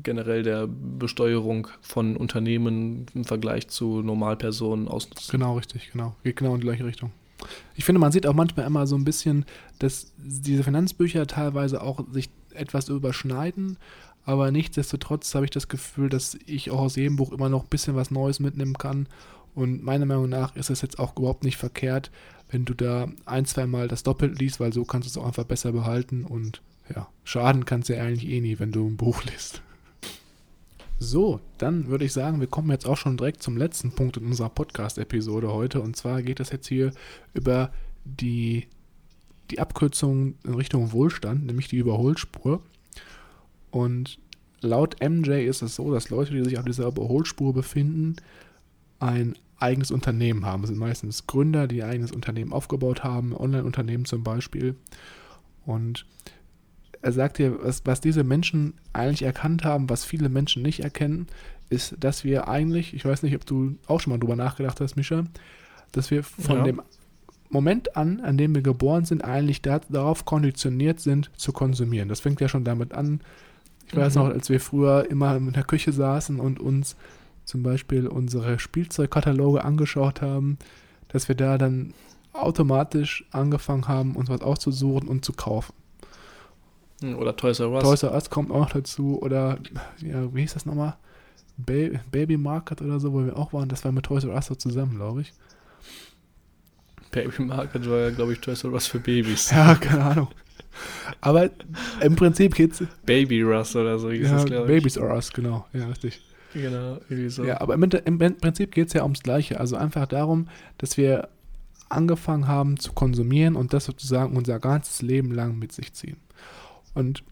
generell der Besteuerung von Unternehmen im Vergleich zu Normalpersonen ausnutzen. Genau, richtig, genau. Geht genau in die gleiche Richtung. Ich finde, man sieht auch manchmal immer so ein bisschen, dass diese Finanzbücher teilweise auch sich etwas überschneiden, aber nichtsdestotrotz habe ich das Gefühl, dass ich auch aus jedem Buch immer noch ein bisschen was Neues mitnehmen kann. Und meiner Meinung nach ist es jetzt auch überhaupt nicht verkehrt, wenn du da ein, zwei Mal das doppelt liest, weil so kannst du es auch einfach besser behalten und ja, schaden kannst du ja eigentlich eh nie, wenn du ein Buch liest. So, dann würde ich sagen, wir kommen jetzt auch schon direkt zum letzten Punkt in unserer Podcast-Episode heute. Und zwar geht es jetzt hier über die, die Abkürzung in Richtung Wohlstand, nämlich die Überholspur. Und laut MJ ist es so, dass Leute, die sich auf dieser Überholspur befinden, ein eigenes Unternehmen haben. Das sind meistens Gründer, die ein eigenes Unternehmen aufgebaut haben, Online-Unternehmen zum Beispiel. Und er sagt hier, was, was diese Menschen eigentlich erkannt haben, was viele Menschen nicht erkennen, ist, dass wir eigentlich, ich weiß nicht, ob du auch schon mal drüber nachgedacht hast, Mischa, dass wir von ja. dem Moment an, an dem wir geboren sind, eigentlich da, darauf konditioniert sind, zu konsumieren. Das fängt ja schon damit an. Ich mhm. weiß noch, als wir früher immer in der Küche saßen und uns zum Beispiel unsere Spielzeugkataloge angeschaut haben, dass wir da dann automatisch angefangen haben, uns was auszusuchen und zu kaufen. Hm, oder Toys R Us. Toys R Us kommt auch noch dazu. Oder, ja, wie hieß das nochmal? ba Baby Market oder so, wo wir auch waren. Das war mit Toys R Us so zusammen, glaube ich. Baby Market war ja, glaube ich, Toys R Us für Babys. Ja, keine Ahnung. Aber im Prinzip geht's. Baby Russ oder so hieß ja, es, glaube ich. Babies R Us, genau. Ja, richtig. Genau, irgendwie so. Ja, aber im, im Prinzip geht es ja ums Gleiche. Also einfach darum, dass wir angefangen haben zu konsumieren und das sozusagen unser ganzes Leben lang mit sich ziehen. Und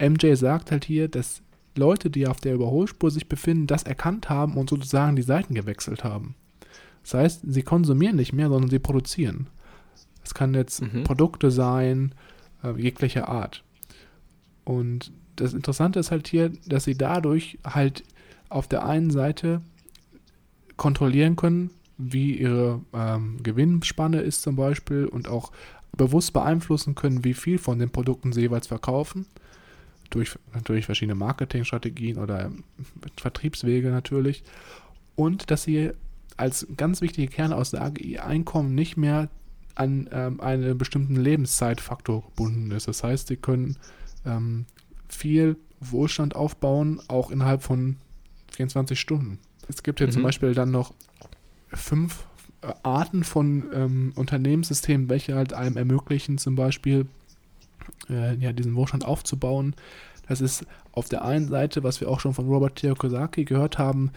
MJ sagt halt hier, dass Leute, die auf der Überholspur sich befinden, das erkannt haben und sozusagen die Seiten gewechselt haben. Das heißt, sie konsumieren nicht mehr, sondern sie produzieren. Es kann jetzt Mhm. Produkte sein, äh, jeglicher Art. Und das Interessante ist halt hier, dass sie dadurch halt auf der einen Seite kontrollieren können, wie ihre ähm, Gewinnspanne ist zum Beispiel und auch bewusst beeinflussen können, wie viel von den Produkten sie jeweils verkaufen. Durch, durch verschiedene Marketingstrategien oder ähm, Vertriebswege natürlich. Und dass sie als ganz wichtige Kernaussage ihr Einkommen nicht mehr an ähm, einen bestimmten Lebenszeitfaktor gebunden ist. Das heißt, sie können ähm, viel Wohlstand aufbauen, auch innerhalb von 24 Stunden. Es gibt hier zum Mhm. Beispiel dann noch fünf Arten von ähm, Unternehmenssystemen, welche halt einem ermöglichen, zum Beispiel äh, ja, diesen Wohlstand aufzubauen. Das ist auf der einen Seite, was wir auch schon von Robert Kiyosaki gehört haben,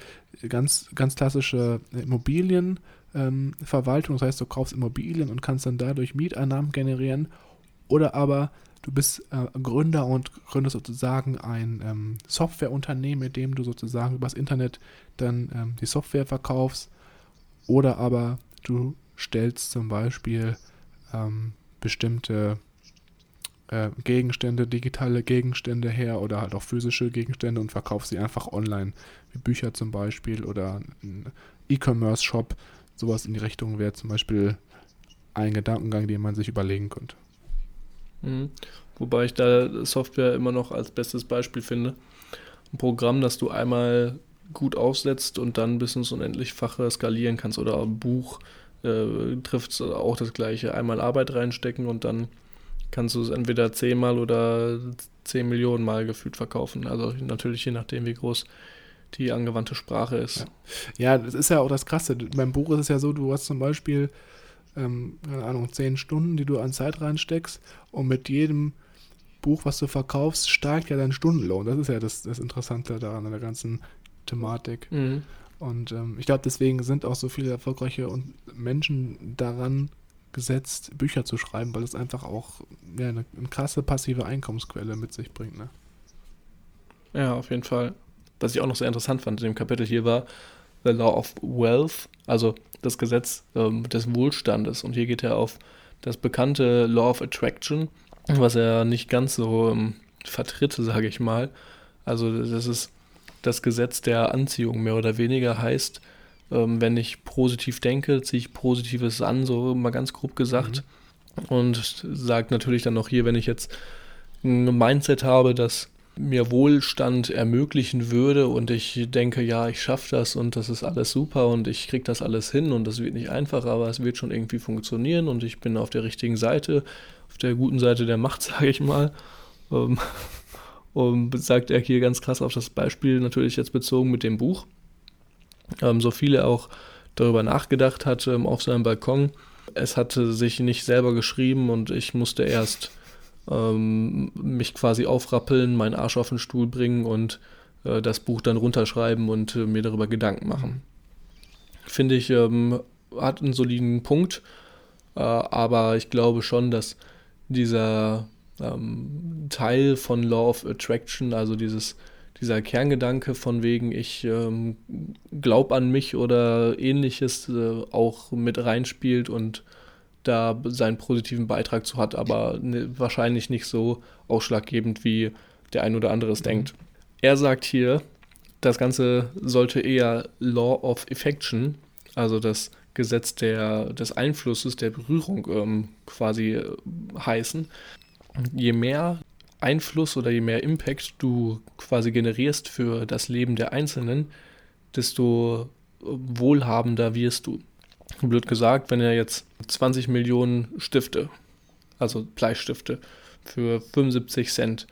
ganz, ganz klassische Immobilienverwaltung. Ähm, das heißt, du kaufst Immobilien und kannst dann dadurch Mieteinnahmen generieren. Oder aber du bist äh, Gründer und gründest sozusagen ein ähm, Softwareunternehmen, mit dem du sozusagen übers Internet dann ähm, die Software verkaufst. Oder aber du stellst zum Beispiel ähm, bestimmte äh, Gegenstände, digitale Gegenstände her oder halt auch physische Gegenstände und verkaufst sie einfach online, wie Bücher zum Beispiel oder ein E-Commerce-Shop. Sowas in die Richtung wäre zum Beispiel ein Gedankengang, den man sich überlegen könnte. Mhm. Wobei ich da Software immer noch als bestes Beispiel finde. Ein Programm, das du einmal gut aufsetzt und dann bis ins Unendlichfache skalieren kannst. Oder ein Buch äh, trifft auch das gleiche. Einmal Arbeit reinstecken und dann kannst du es entweder zehnmal oder zehn Millionen Mal gefühlt verkaufen. Also natürlich je nachdem, wie groß die angewandte Sprache ist. Ja, das ist ja auch das Krasse. Beim Buch ist es ja so, du hast zum Beispiel, ähm, keine Ahnung, zehn Stunden, die du an Zeit reinsteckst und mit jedem Buch, was du verkaufst, steigt ja dein Stundenlohn. Das ist ja das, das Interessante daran, an der ganzen Thematik. Mhm. Und ähm, ich glaube, deswegen sind auch so viele erfolgreiche und Menschen daran gesetzt, Bücher zu schreiben, weil es einfach auch ja, eine, eine krasse passive Einkommensquelle mit sich bringt. Ne? Ja, auf jeden Fall. Was ich auch noch sehr interessant fand in dem Kapitel hier war The Law of Wealth, also das Gesetz ähm, des Wohlstandes. Und hier geht er auf das bekannte Law of Attraction, was er nicht ganz so ähm, vertritt, sage ich mal. Also das ist das Gesetz der Anziehung mehr oder weniger heißt, ähm, wenn ich positiv denke, ziehe ich Positives an, so mal ganz grob gesagt. Und sagt natürlich dann noch hier, wenn ich jetzt ein Mindset habe, das mir Wohlstand ermöglichen würde und ich denke, ja, ich schaffe das und das ist alles super und ich kriege das alles hin und das wird nicht einfach, aber es wird schon irgendwie funktionieren und ich bin auf der richtigen Seite, auf der guten Seite der Macht, sage ich mal. Ähm, und sagt er hier ganz krass auf das Beispiel natürlich jetzt bezogen mit dem Buch. Ähm, so viele auch darüber nachgedacht hat ähm, auf seinem Balkon. Es hatte sich nicht selber geschrieben und ich musste erst ähm, mich quasi aufrappeln, meinen Arsch auf den Stuhl bringen und äh, das Buch dann runterschreiben und äh, mir darüber Gedanken machen. Finde ich, ähm, hat einen soliden Punkt, äh, aber ich glaube schon, dass dieser ähm, Teil von Law of Attraction, also dieses, dieser Kerngedanke von wegen, ich ähm, glaube an mich oder ähnliches, äh, auch mit reinspielt und da seinen positiven Beitrag zu hat, aber ne, wahrscheinlich nicht so ausschlaggebend, wie der ein oder andere es denkt. Er sagt hier, das Ganze sollte eher Law of Affection, also das Gesetz der, des Einflusses, der Berührung ähm, quasi äh, heißen. Je mehr Einfluss oder je mehr Impact du quasi generierst für das Leben der Einzelnen, desto wohlhabender wirst du blöd gesagt, wenn er jetzt 20 Millionen Stifte, also Bleistifte, für 75 Cent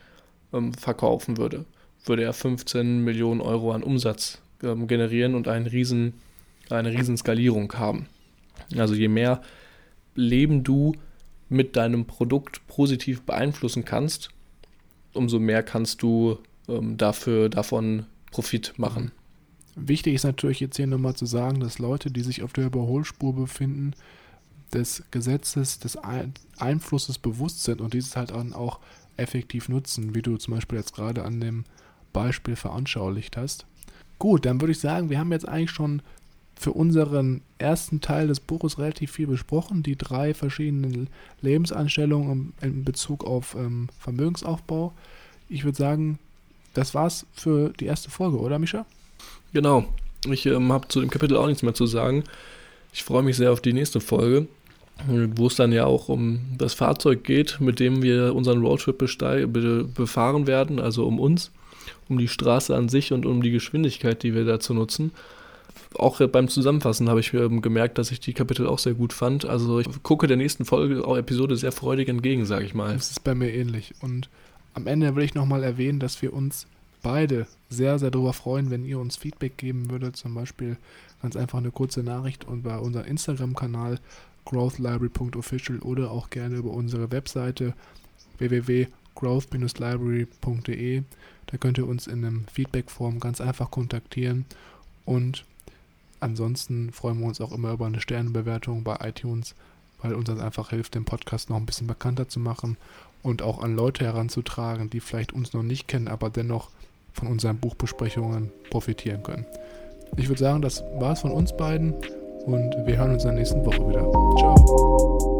ähm, verkaufen würde, würde er 15 Millionen Euro an Umsatz ähm, generieren und einen riesen, eine riesen Skalierung haben. Also je mehr Leben du mit deinem Produkt positiv beeinflussen kannst, umso mehr kannst du ähm, dafür, davon Profit machen. Wichtig ist natürlich jetzt hier nochmal zu sagen, dass Leute, die sich auf der Überholspur befinden, des Gesetzes, des Einflusses bewusst sind und dieses halt dann auch effektiv nutzen, wie du zum Beispiel jetzt gerade an dem Beispiel veranschaulicht hast. Gut, dann würde ich sagen, wir haben jetzt eigentlich schon für unseren ersten Teil des Buches relativ viel besprochen. Die drei verschiedenen Lebensanstellungen in Bezug auf ähm, Vermögensaufbau. Ich würde sagen, das war's für die erste Folge, oder Mischa? Genau. Ich ähm, habe zu dem Kapitel auch nichts mehr zu sagen. Ich freue mich sehr auf die nächste Folge, wo es dann ja auch um das Fahrzeug geht, mit dem wir unseren Roadtrip be befahren werden, also um uns, um die Straße an sich und um die Geschwindigkeit, die wir dazu nutzen auch beim Zusammenfassen habe ich ähm, gemerkt, dass ich die Kapitel auch sehr gut fand. Also ich gucke der nächsten Folge, auch Episode sehr freudig entgegen, sage ich mal. Das ist bei mir ähnlich. Und am Ende will ich nochmal erwähnen, dass wir uns beide sehr, sehr darüber freuen, wenn ihr uns Feedback geben würdet. Zum Beispiel ganz einfach eine kurze Nachricht und bei unserem Instagram-Kanal growthlibrary.official oder auch gerne über unsere Webseite www.growth-library.de. Da könnt ihr uns in einem Feedback-Form ganz einfach kontaktieren und Ansonsten freuen wir uns auch immer über eine Sternenbewertung bei iTunes, weil uns das einfach hilft, den Podcast noch ein bisschen bekannter zu machen und auch an Leute heranzutragen, die vielleicht uns noch nicht kennen, aber dennoch von unseren Buchbesprechungen profitieren können. Ich würde sagen, das war es von uns beiden und wir hören uns in der nächsten Woche wieder. Ciao.